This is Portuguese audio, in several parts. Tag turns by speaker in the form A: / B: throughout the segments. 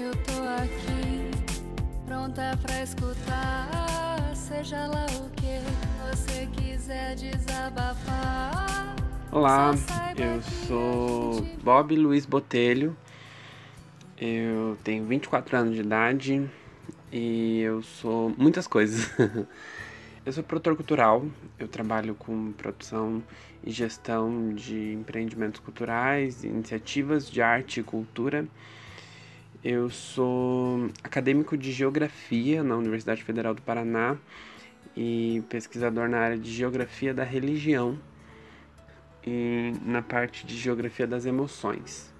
A: Eu tô aqui, pronta pra escutar, seja lá o que você quiser desabafar.
B: Olá, eu sou Bob Luiz Botelho, eu tenho 24 anos de idade e eu sou muitas coisas. eu sou produtor cultural, eu trabalho com produção e gestão de empreendimentos culturais, iniciativas de arte e cultura. Eu sou acadêmico de geografia na Universidade Federal do Paraná e pesquisador na área de geografia da religião e na parte de geografia das emoções,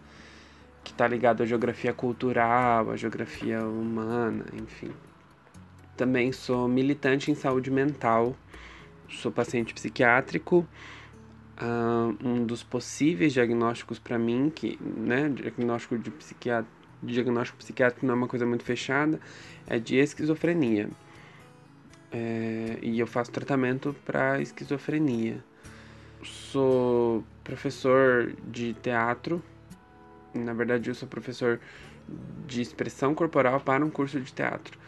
B: que está ligado à geografia cultural, à geografia humana, enfim. Também sou militante em saúde mental, sou paciente psiquiátrico. ah, um dos possíveis diagnósticos para mim, que, né, diagnóstico de psiquiatra, diagnóstico psiquiátrico não é uma coisa muito fechada, é de esquizofrenia. É, e eu faço tratamento para esquizofrenia sou professor de teatro. Na verdade, eu sou professor de expressão corporal para um curso de teatro.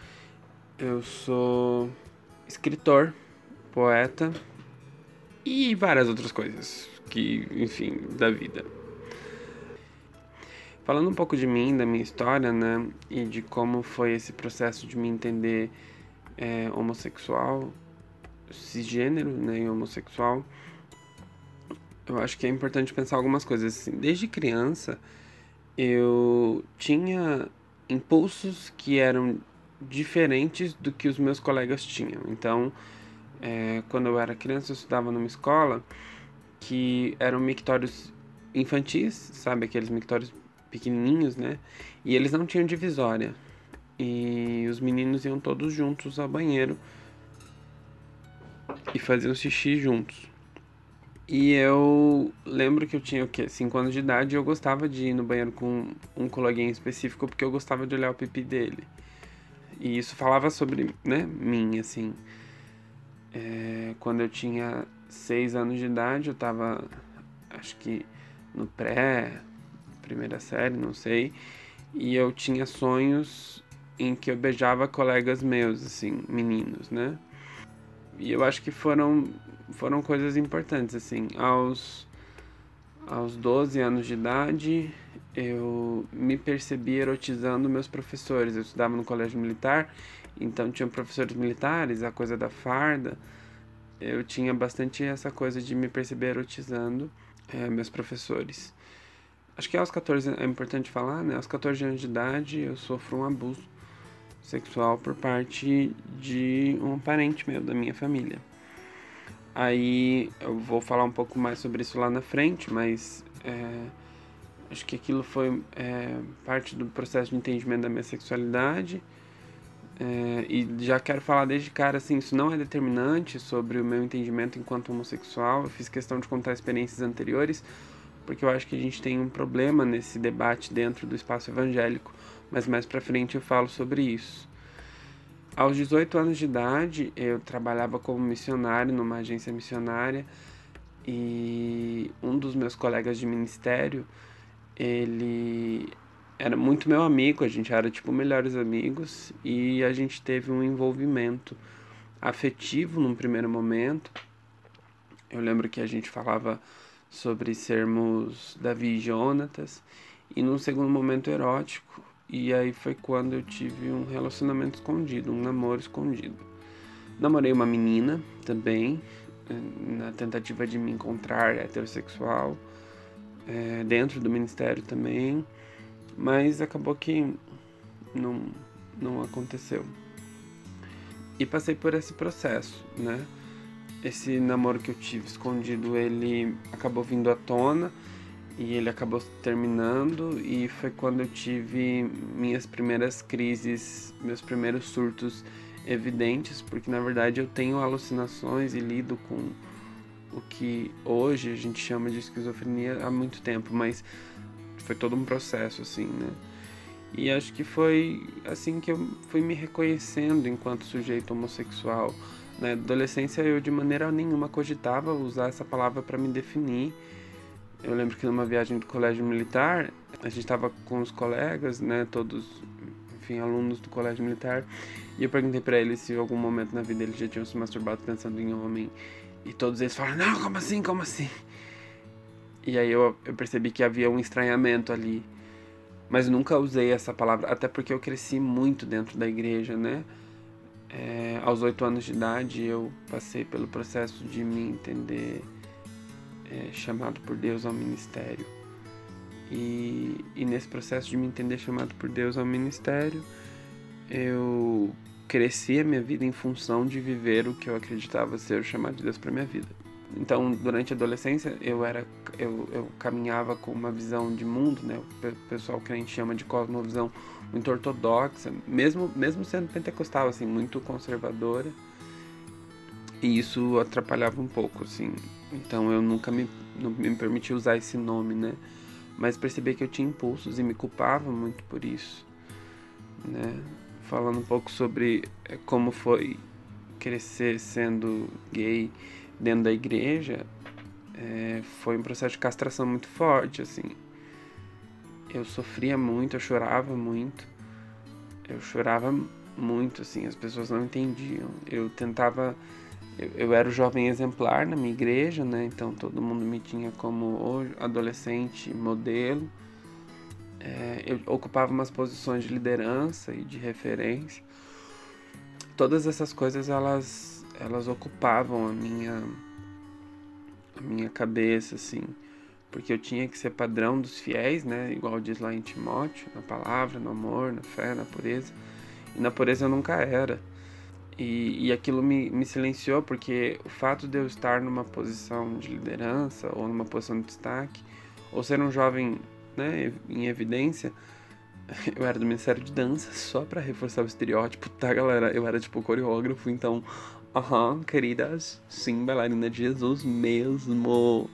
B: Eu sou escritor, poeta e várias outras coisas que, enfim, da vida. Falando um pouco de mim, da minha história, né, e de como foi esse processo de me entender é, homossexual, cisgênero, né, e homossexual eu acho que é importante pensar algumas coisas assim. Desde criança, eu tinha impulsos que eram diferentes do que os meus colegas tinham. Então, é, quando eu era criança, eu estudava numa escola que eram mictórios infantis, sabe? Aqueles mictórios pequenininhos, né? E eles não tinham divisória. E os meninos iam todos juntos ao banheiro e faziam xixi juntos. E eu lembro que eu tinha o quê? 5 anos de idade e eu gostava de ir no banheiro com um coleguinha específico porque eu gostava de olhar o pipi dele. E isso falava sobre, né, mim, assim. É, quando eu tinha 6 anos de idade, eu tava, acho que no pré, primeira série, não sei. E eu tinha sonhos em que eu beijava colegas meus, assim, meninos, né? E eu acho que foram foram coisas importantes, assim. Aos, aos 12 anos de idade, eu me percebi erotizando meus professores. Eu estudava no colégio militar, então tinha professores militares, a coisa da farda. Eu tinha bastante essa coisa de me perceber erotizando é, meus professores. Acho que aos 14, é importante falar, né? Aos 14 anos de idade, eu sofro um abuso sexual por parte de um parente meu, da minha família. Aí eu vou falar um pouco mais sobre isso lá na frente, mas é, acho que aquilo foi é, parte do processo de entendimento da minha sexualidade. É, e já quero falar desde cara assim, isso não é determinante sobre o meu entendimento enquanto homossexual. Eu fiz questão de contar experiências anteriores, porque eu acho que a gente tem um problema nesse debate dentro do espaço evangélico, mas mais pra frente eu falo sobre isso. Aos 18 anos de idade, eu trabalhava como missionário numa agência missionária e um dos meus colegas de ministério, ele era muito meu amigo, a gente era tipo melhores amigos e a gente teve um envolvimento afetivo num primeiro momento. Eu lembro que a gente falava sobre sermos Davi e Jonatas e num segundo momento erótico e aí foi quando eu tive um relacionamento escondido, um namoro escondido. Namorei uma menina também, eh, na tentativa de me encontrar heterossexual, é, dentro do ministério também, mas acabou que não, não aconteceu. E passei por esse processo, né? Esse namoro que eu tive escondido, ele acabou vindo à tona e ele acabou terminando e foi quando eu tive minhas primeiras crises, meus primeiros surtos evidentes, porque na verdade eu tenho alucinações e lido com o que hoje a gente chama de esquizofrenia há muito tempo, mas foi todo um processo assim, né? E acho que foi assim que eu fui me reconhecendo enquanto sujeito homossexual. Na adolescência eu de maneira nenhuma cogitava usar essa palavra para me definir eu lembro que numa viagem do colégio militar, a gente estava com os colegas, né, todos enfim, alunos do colégio militar. E eu perguntei para eles se em algum momento na vida eles já tinham se masturbado pensando em homem. E todos eles falaram: Não, como assim? Como assim? E aí eu, eu percebi que havia um estranhamento ali. Mas nunca usei essa palavra, até porque eu cresci muito dentro da igreja, né? É, aos oito anos de idade eu passei pelo processo de me entender é, chamado por Deus ao ministério. E, e nesse processo de me entender chamado por Deus ao ministério, eu cresci a minha vida em função de viver o que eu acreditava ser o chamado de Deus para minha vida. Então, durante a adolescência, eu era eu, eu caminhava com uma visão de mundo, né? O pessoal crente chama de cosmovisão muito ortodoxa, mesmo mesmo sendo pentecostal assim, muito conservadora. E isso atrapalhava um pouco, assim. Então, eu nunca me não me permiti usar esse nome, né? Mas percebi que eu tinha impulsos e me culpava muito por isso, né? Falando um pouco sobre eh, como foi crescer sendo gay dentro da igreja é, foi um processo de castração muito forte, assim. Eu sofria muito, eu chorava muito. Eu chorava muito, assim, as pessoas não entendiam. Eu tentava. Eu, eu era o jovem exemplar na minha igreja, né? Então todo mundo me tinha como adolescente modelo. É, eu ocupava umas posições de liderança e de referência. Todas essas coisas elas elas ocupavam a minha a minha cabeça assim, porque eu tinha que ser padrão dos fiéis, né, igual diz lá em Timóteo, na palavra, no amor, na fé, na pureza. E na pureza eu nunca era. E, e aquilo me, me silenciou porque o fato de eu estar numa posição de liderança ou numa posição de destaque, ou ser um jovem né, em evidência, eu era do Ministério de Dança só para reforçar o estereótipo, tá, galera? Eu era tipo coreógrafo, então Aham, queridas. Sim, bailarina de Jesus mesmo.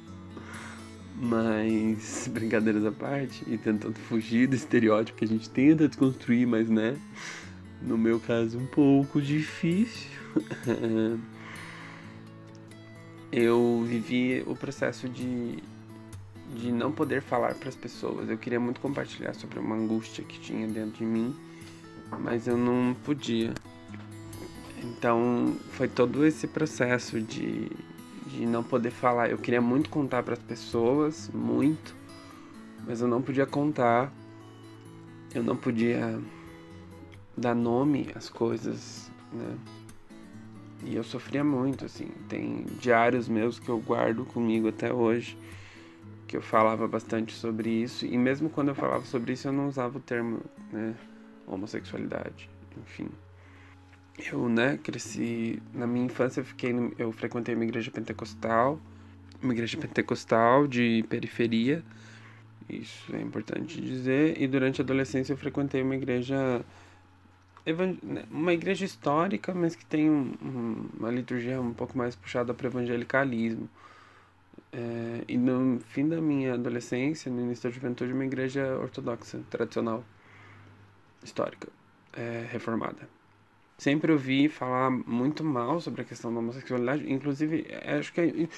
B: Mas, brincadeiras à parte, e tentando fugir do estereótipo que a gente tenta desconstruir, mas né, no meu caso, um pouco difícil. eu vivi o processo de, de não poder falar para as pessoas. Eu queria muito compartilhar sobre uma angústia que tinha dentro de mim, mas eu não podia. Então foi todo esse processo de, de não poder falar. Eu queria muito contar para as pessoas, muito, mas eu não podia contar. Eu não podia dar nome às coisas, né? E eu sofria muito, assim. Tem diários meus que eu guardo comigo até hoje, que eu falava bastante sobre isso. E mesmo quando eu falava sobre isso, eu não usava o termo, né? Homossexualidade, enfim eu, né, cresci na minha infância, eu fiquei, eu frequentei uma igreja pentecostal, uma igreja pentecostal de periferia. Isso é importante dizer. E durante a adolescência eu frequentei uma igreja né, uma igreja histórica, mas que tem um, uma liturgia um pouco mais puxada para o evangelicalismo. É, e no fim da minha adolescência, no início da juventude, uma igreja ortodoxa, tradicional, histórica, é, reformada sempre ouvi falar muito mal sobre a questão da homossexualidade. Inclusive, acho que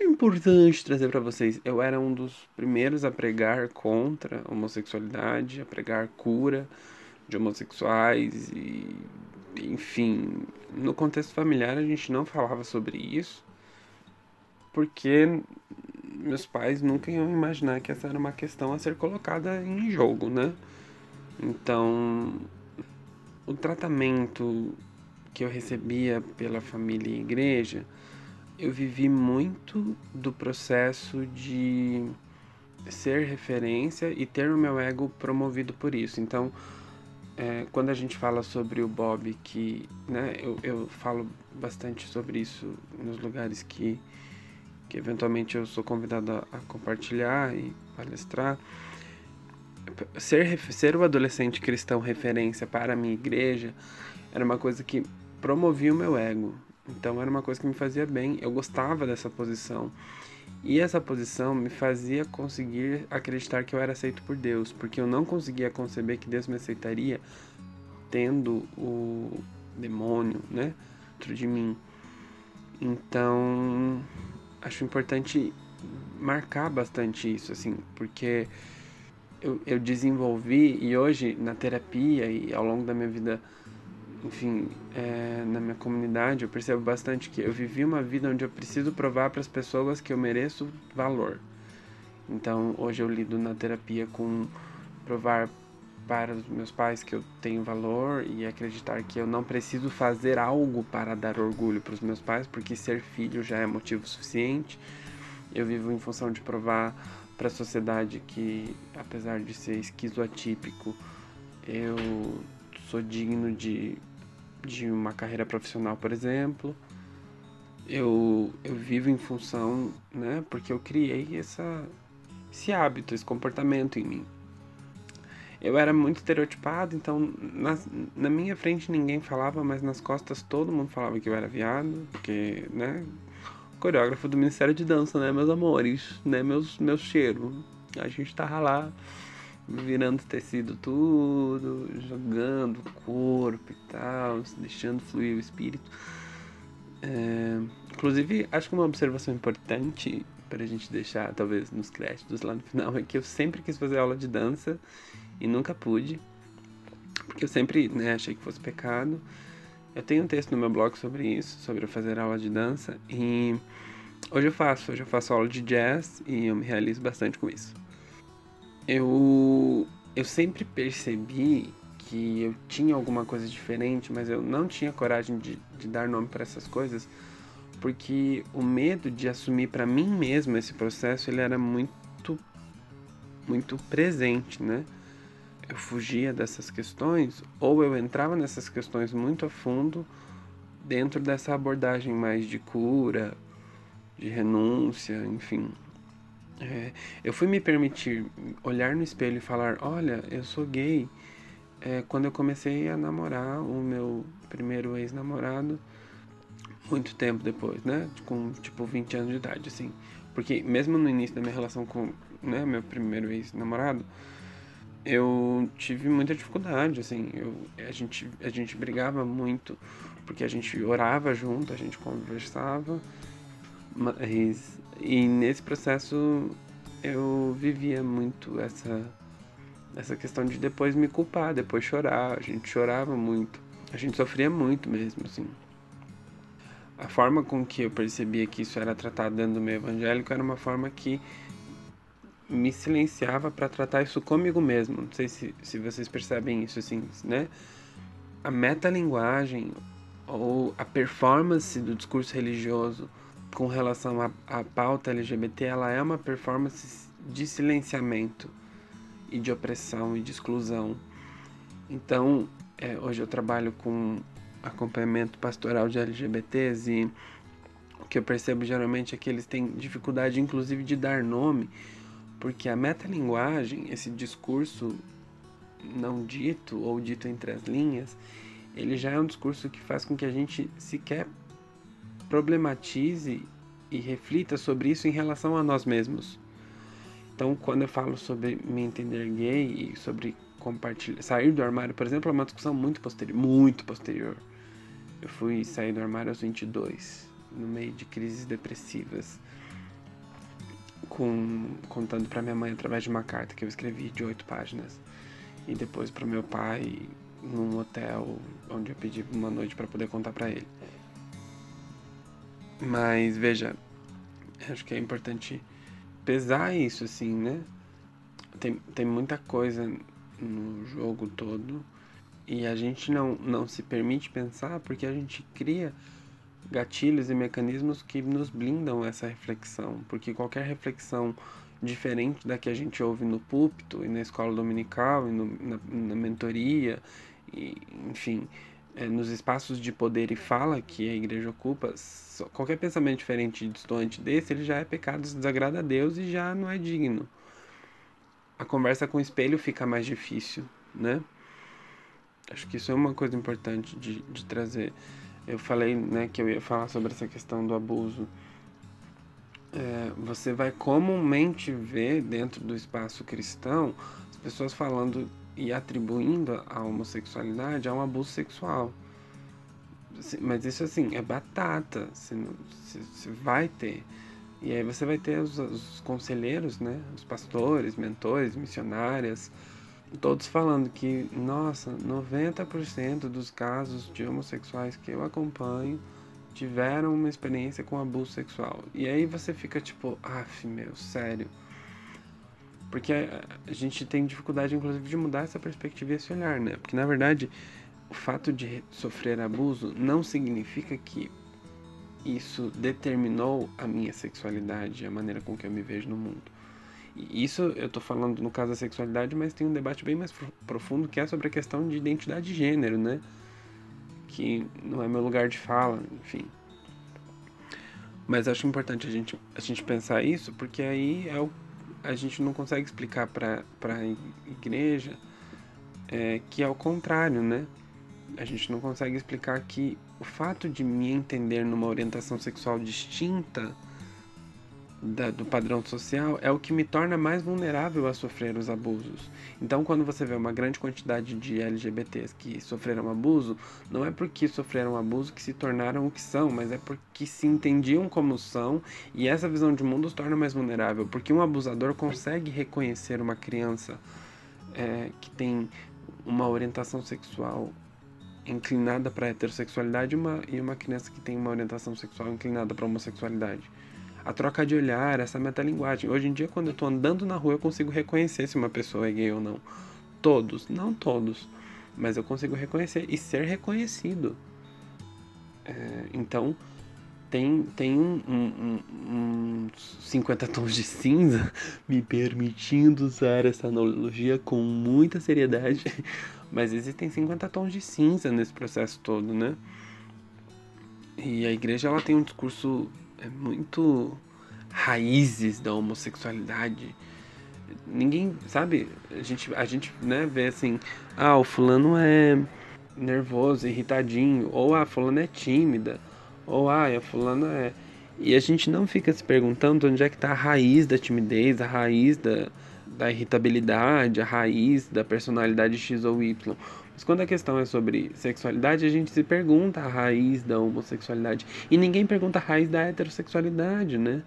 B: é importante trazer para vocês. Eu era um dos primeiros a pregar contra a homossexualidade, a pregar cura de homossexuais e enfim, no contexto familiar a gente não falava sobre isso porque meus pais nunca iam imaginar que essa era uma questão a ser colocada em jogo, né? Então, o tratamento que eu recebia pela família e igreja, eu vivi muito do processo de ser referência e ter o meu ego promovido por isso. Então, é, quando a gente fala sobre o Bob, que né, eu, eu falo bastante sobre isso nos lugares que, que eventualmente eu sou convidado a, a compartilhar e palestrar ser, ser o adolescente cristão referência para a minha igreja era uma coisa que promovia o meu ego. Então era uma coisa que me fazia bem, eu gostava dessa posição. E essa posição me fazia conseguir acreditar que eu era aceito por Deus, porque eu não conseguia conceber que Deus me aceitaria tendo o demônio, né, dentro de mim. Então, acho importante marcar bastante isso, assim, porque eu, eu desenvolvi e hoje na terapia e ao longo da minha vida, enfim, é, na minha comunidade, eu percebo bastante que eu vivi uma vida onde eu preciso provar para as pessoas que eu mereço valor. Então, hoje eu lido na terapia com provar para os meus pais que eu tenho valor e acreditar que eu não preciso fazer algo para dar orgulho para os meus pais, porque ser filho já é motivo suficiente. Eu vivo em função de provar para a sociedade que, apesar de ser esquizoatípico, eu sou digno de, de uma carreira profissional, por exemplo. Eu, eu vivo em função, né, porque eu criei essa, esse hábito, esse comportamento em mim. Eu era muito estereotipado, então na, na minha frente ninguém falava, mas nas costas todo mundo falava que eu era viado, porque, né, coreógrafo do Ministério de Dança, né, meus amores, né, meus, meus cheiros. A gente tava lá virando tecido tudo, jogando o corpo e tal, deixando fluir o espírito. É, inclusive, acho que uma observação importante para a gente deixar, talvez, nos créditos lá no final, é que eu sempre quis fazer aula de dança e nunca pude, porque eu sempre né, achei que fosse pecado. Eu tenho um texto no meu blog sobre isso, sobre fazer aula de dança, e hoje eu faço, hoje eu faço aula de jazz e eu me realizo bastante com isso. Eu, eu sempre percebi que eu tinha alguma coisa diferente, mas eu não tinha coragem de, de dar nome para essas coisas, porque o medo de assumir para mim mesmo esse processo, ele era muito, muito presente, né? Eu fugia dessas questões ou eu entrava nessas questões muito a fundo dentro dessa abordagem mais de cura, de renúncia, enfim. É, eu fui me permitir olhar no espelho e falar: olha, eu sou gay. É, quando eu comecei a namorar o meu primeiro ex-namorado, muito tempo depois, né? Com tipo 20 anos de idade, assim. Porque mesmo no início da minha relação com né, meu primeiro ex-namorado, eu tive muita dificuldade, assim, eu, a, gente, a gente brigava muito, porque a gente orava junto, a gente conversava, mas, e nesse processo eu vivia muito essa, essa questão de depois me culpar, depois chorar, a gente chorava muito, a gente sofria muito mesmo, assim. A forma com que eu percebia que isso era tratado dentro do meio evangélico era uma forma que me silenciava para tratar isso comigo mesmo. Não sei se, se vocês percebem isso, assim, né? A metalinguagem ou a performance do discurso religioso com relação à, à pauta LGBT, ela é uma performance de silenciamento e de opressão e de exclusão. Então, é, hoje eu trabalho com acompanhamento pastoral de LGBTs e o que eu percebo geralmente é que eles têm dificuldade, inclusive, de dar nome porque a metalinguagem, esse discurso não dito ou dito entre as linhas, ele já é um discurso que faz com que a gente sequer problematize e reflita sobre isso em relação a nós mesmos. Então, quando eu falo sobre me entender gay e sobre compartilhar, sair do armário, por exemplo, é uma discussão muito posterior, muito posterior. Eu fui sair do armário aos 22, no meio de crises depressivas com, contando para minha mãe através de uma carta que eu escrevi de oito páginas e depois para meu pai num hotel onde eu pedi uma noite para poder contar para ele. Mas veja, acho que é importante pesar isso assim, né? Tem, tem muita coisa no jogo todo e a gente não, não se permite pensar porque a gente cria gatilhos e mecanismos que nos blindam essa reflexão, porque qualquer reflexão diferente da que a gente ouve no púlpito e na escola dominical e no, na, na, mentoria, e, enfim, é, nos espaços de poder e fala que a igreja ocupa, só, qualquer pensamento diferente e distante desse, ele já é pecado, desagrada a Deus e já não é digno. A conversa com o espelho fica mais difícil, né? Acho que isso é uma coisa importante de, de trazer eu falei né, que eu ia falar sobre essa questão do abuso. É, você vai comumente ver dentro do espaço cristão as pessoas falando e atribuindo a homossexualidade a um abuso sexual. Mas isso assim, é batata, você, você vai ter. E aí você vai ter os, os conselheiros, né? Os pastores, mentores, missionárias, todos falando que, nossa, 90% dos casos de homossexuais que eu acompanho tiveram uma experiência com abuso sexual. E aí você fica tipo, af, meu, sério. Porque a gente tem dificuldade, inclusive, de mudar essa perspectiva e esse olhar, né? Porque, na verdade, o fato de sofrer abuso não significa que isso determinou a minha sexualidade, a maneira com que eu me vejo no mundo. Isso eu tô falando no caso da sexualidade, mas tem um debate bem mais profundo que é sobre a questão de identidade de gênero, né? Que não é meu lugar de fala, enfim. Mas acho importante a gente, a gente pensar isso, porque aí é o, a gente não consegue explicar para a igreja é, que é o contrário, né? A gente não consegue explicar que o fato de me entender numa orientação sexual distinta da, do padrão social é o que me torna mais vulnerável a sofrer os abusos. Então, quando você vê uma grande quantidade de LGBTs que sofreram abuso, não é porque sofreram abuso que se tornaram o que são, mas é porque se entendiam como são e essa visão de mundo os torna mais vulnerável. Porque um abusador consegue reconhecer uma criança é, que tem uma orientação sexual inclinada para heterossexualidade e uma, e uma criança que tem uma orientação sexual inclinada para homossexualidade a troca de olhar, essa metalinguagem. Hoje em dia, quando eu estou andando na rua, eu consigo reconhecer se uma pessoa é gay ou não. Todos, não todos, mas eu consigo reconhecer e ser reconhecido. É, então, tem, tem um, um, um, 50 tons de cinza, me permitindo usar essa analogia com muita seriedade, mas existem 50 tons de cinza nesse processo todo, né? E a igreja ela tem um discurso é muito raízes da homossexualidade. Ninguém, sabe? A gente, a gente né, vê assim, ah, o fulano é nervoso, irritadinho, ou ah, a fulana é tímida, ou ah, a fulana é. E a gente não fica se perguntando onde é que está a raiz da timidez, a raiz da, da irritabilidade, a raiz da personalidade X ou Y. Mas quando a questão é sobre sexualidade, a gente se pergunta a raiz da homossexualidade. E ninguém pergunta a raiz da heterossexualidade, né?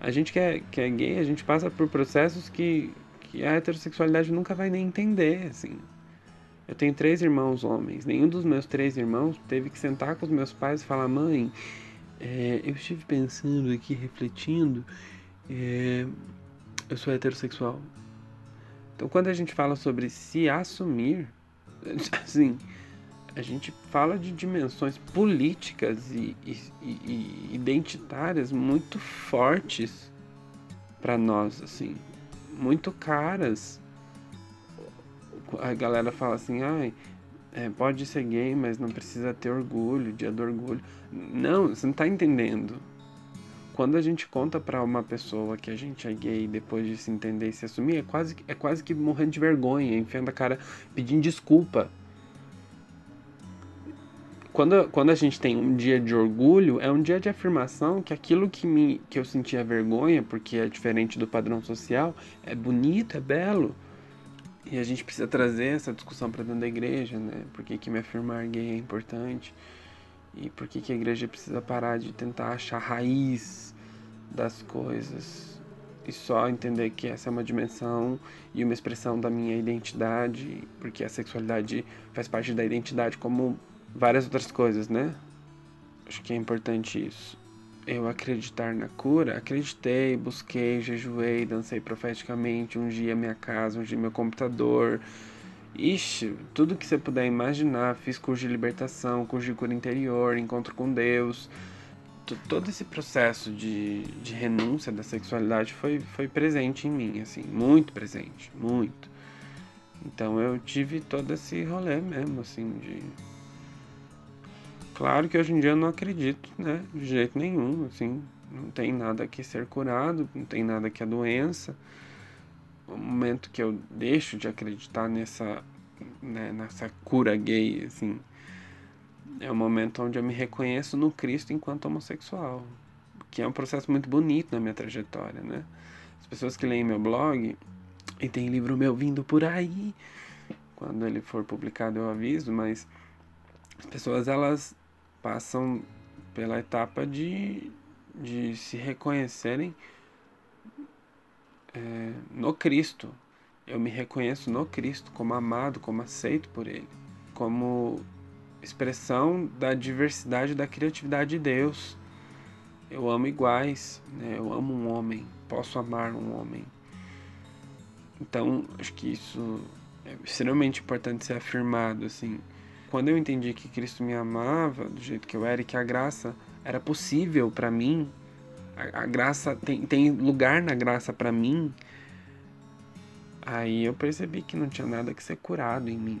B: A gente que é, que é gay, a gente passa por processos que, que a heterossexualidade nunca vai nem entender, assim. Eu tenho três irmãos homens. Nenhum dos meus três irmãos teve que sentar com os meus pais e falar: Mãe, é, eu estive pensando aqui, refletindo, é, eu sou heterossexual. Então, quando a gente fala sobre se assumir, assim, a gente fala de dimensões políticas e, e, e identitárias muito fortes para nós, assim, muito caras. A galera fala assim, ai, é, pode ser gay, mas não precisa ter orgulho, dia do orgulho. Não, você não tá entendendo. Quando a gente conta para uma pessoa que a gente é gay depois de se entender e se assumir, é quase, é quase que morrendo de vergonha, enfiando a cara, pedindo desculpa quando, quando a gente tem um dia de orgulho, é um dia de afirmação que aquilo que, me, que eu sentia vergonha, porque é diferente do padrão social, é bonito, é belo. E a gente precisa trazer essa discussão para dentro da igreja, né? Por que, que me afirmar gay é importante? E por que, que a igreja precisa parar de tentar achar raiz das coisas e só entender que essa é uma dimensão e uma expressão da minha identidade, porque a sexualidade faz parte da identidade como várias outras coisas, né? Acho que é importante isso. Eu acreditar na cura, acreditei, busquei, jejuei, dancei profeticamente, ungi a minha casa, ungi meu computador. Ixi, tudo que você puder imaginar, fiz curso de libertação, curso de cura interior, encontro com Deus. Todo esse processo de, de renúncia da sexualidade foi, foi presente em mim, assim, muito presente, muito. Então eu tive todo esse rolê mesmo, assim, de Claro que hoje em dia eu não acredito, né? De jeito nenhum, assim. Não tem nada que ser curado, não tem nada que a doença. O momento que eu deixo de acreditar nessa, né, nessa cura gay, assim, é o momento onde eu me reconheço no Cristo enquanto homossexual. Que é um processo muito bonito na minha trajetória, né? As pessoas que leem meu blog, e tem livro meu vindo por aí, quando ele for publicado eu aviso, mas as pessoas elas passam pela etapa de, de se reconhecerem é, no Cristo. Eu me reconheço no Cristo como amado, como aceito por Ele, como expressão da diversidade da criatividade de Deus. Eu amo iguais, né? eu amo um homem, posso amar um homem. Então, acho que isso é extremamente importante ser afirmado, assim. Quando eu entendi que Cristo me amava do jeito que eu era e que a graça era possível para mim, a, graça tem, tem lugar na graça para mim, aí eu percebi que não tinha nada que ser curado em mim.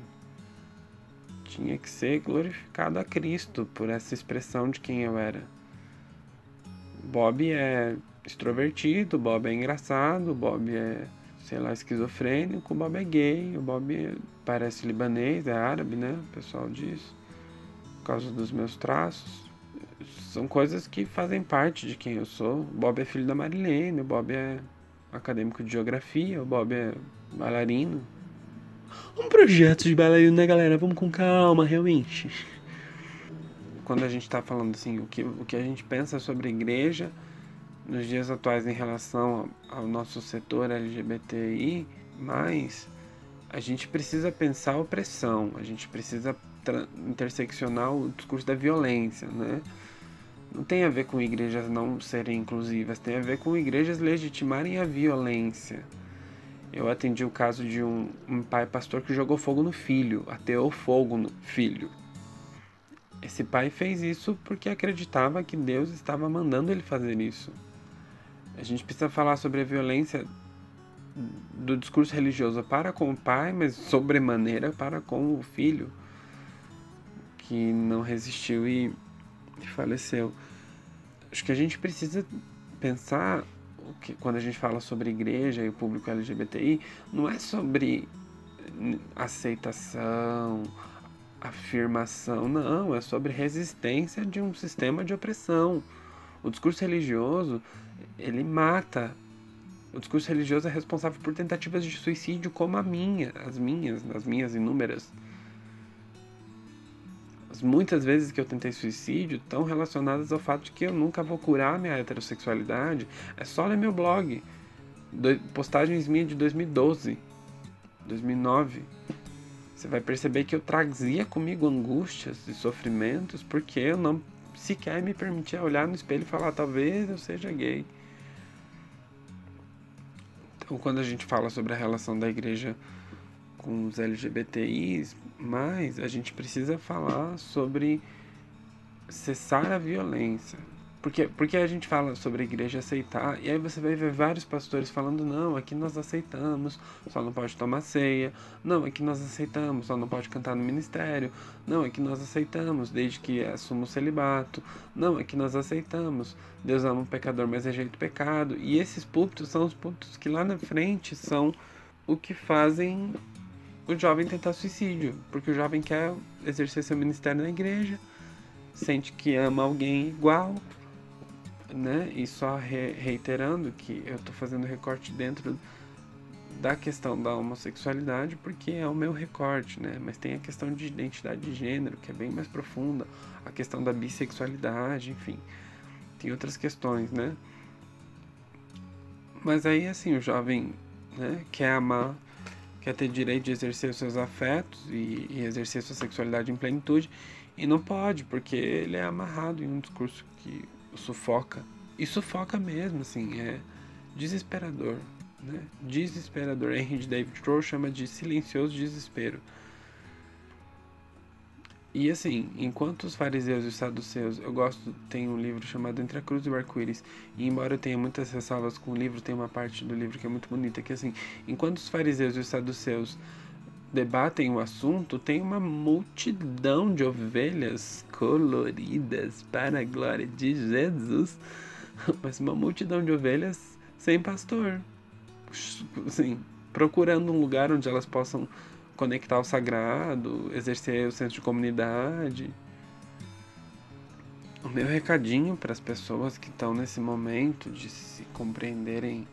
B: Tinha que ser glorificado a Cristo por essa expressão de quem eu era. Bob é extrovertido, Bob é engraçado, Bob é sei lá, esquizofrênico, o Bob é gay, o Bob parece libanês, é árabe, né? O pessoal diz. Por causa dos meus traços. São coisas que fazem parte de quem eu sou. O Bob é filho da Marilene, o Bob é acadêmico de geografia, o Bob é bailarino. Um projeto de bailarino, né, galera? Vamos com calma, realmente. Quando a gente está falando assim, o que, o que a gente pensa sobre a igreja nos dias atuais em relação ao nosso setor LGBTI, mas a gente precisa pensar a opressão, a gente precisa interseccionar o discurso da violência, né? Não tem a ver com igrejas não serem inclusivas, tem a ver com igrejas legitimarem a violência. Eu atendi o caso de um, um pai pastor que jogou fogo no filho, ateou fogo no filho. Esse pai fez isso porque acreditava que Deus estava mandando ele fazer isso. A gente precisa falar sobre a violência do discurso religioso para com o pai, mas sobremaneira para com o filho, que não resistiu e faleceu. Acho que a gente precisa pensar que quando a gente fala sobre igreja e o público LGBTI, não é sobre aceitação, afirmação, não, é sobre resistência de um sistema de opressão. O discurso religioso ele mata. O discurso religioso é responsável por tentativas de suicídio como a minha, as minhas, as minhas inúmeras. As muitas vezes que eu tentei suicídio estão relacionadas ao fato de que eu nunca vou curar minha heterossexualidade. É só ler meu blog. Do, postagens minhas de 2012, 2009. Você vai perceber que eu trazia comigo angústias e sofrimentos porque eu não sequer me permitia olhar no espelho e falar: talvez eu seja gay. Então, quando a gente fala sobre a relação da igreja com os LGBTIs, mais a gente precisa falar sobre cessar a violência, porque, porque a gente fala sobre a igreja aceitar, e aí você vai ver vários pastores falando: não, aqui nós aceitamos, só não pode tomar ceia, não, aqui nós aceitamos, só não pode cantar no ministério, não, aqui nós aceitamos, desde que assuma o celibato, não, aqui nós aceitamos, Deus ama um pecador, mas rejeita o pecado, e esses púlpitos são os púlpitos que lá na frente são o que fazem o jovem tentar suicídio, porque o jovem quer exercer seu ministério na igreja, sente que ama alguém igual, né? E só re reiterando que eu estou fazendo recorte dentro da questão da homossexualidade porque é o meu recorte, né? Mas tem a questão de identidade de gênero que é bem mais profunda, a questão da bissexualidade, enfim, tem outras questões, né? Mas aí assim o jovem, né? Quer amar, quer ter direito de exercer os seus afetos e, e exercer sua sexualidade em plenitude e não pode porque ele é amarrado em um discurso que sufoca. E sufoca mesmo, assim, é desesperador. Né? Desesperador. Henry David Thoreau chama de silencioso desespero. E assim, enquanto os fariseus e os saduceus, eu gosto, tem um livro chamado Entre a Cruz e o Arco-Íris, e embora eu tenha muitas ressalvas com o livro, tem uma parte do livro que é muito bonita, que assim, enquanto os fariseus e os saduceus debatem o assunto, tem uma multidão de ovelhas coloridas para a glória de Jesus, mas uma multidão de ovelhas sem pastor, assim, procurando um lugar onde elas possam conectar o sagrado, exercer o senso de comunidade. O meu recadinho para as pessoas que estão nesse momento de se compreenderem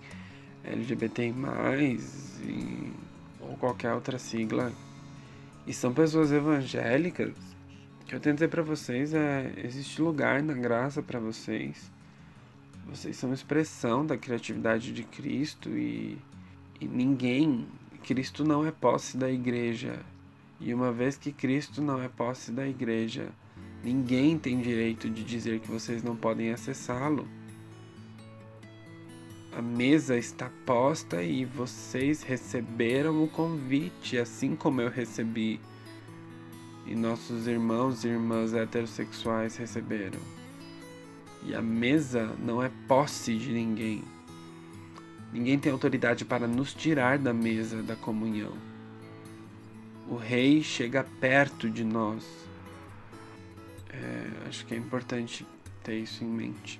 B: LGBT+, e ou qualquer outra sigla, e são pessoas evangélicas, o que eu tento dizer para vocês é: existe lugar na graça para vocês. Vocês são expressão da criatividade de Cristo e, e ninguém, Cristo não é posse da igreja. E uma vez que Cristo não é posse da igreja, ninguém tem direito de dizer que vocês não podem acessá-lo. A mesa está posta e vocês receberam o convite, assim como eu recebi. E nossos irmãos e irmãs heterossexuais receberam. E a mesa não é posse de ninguém. Ninguém tem autoridade para nos tirar da mesa da comunhão. O rei chega perto de nós. É, acho que é importante ter isso em mente.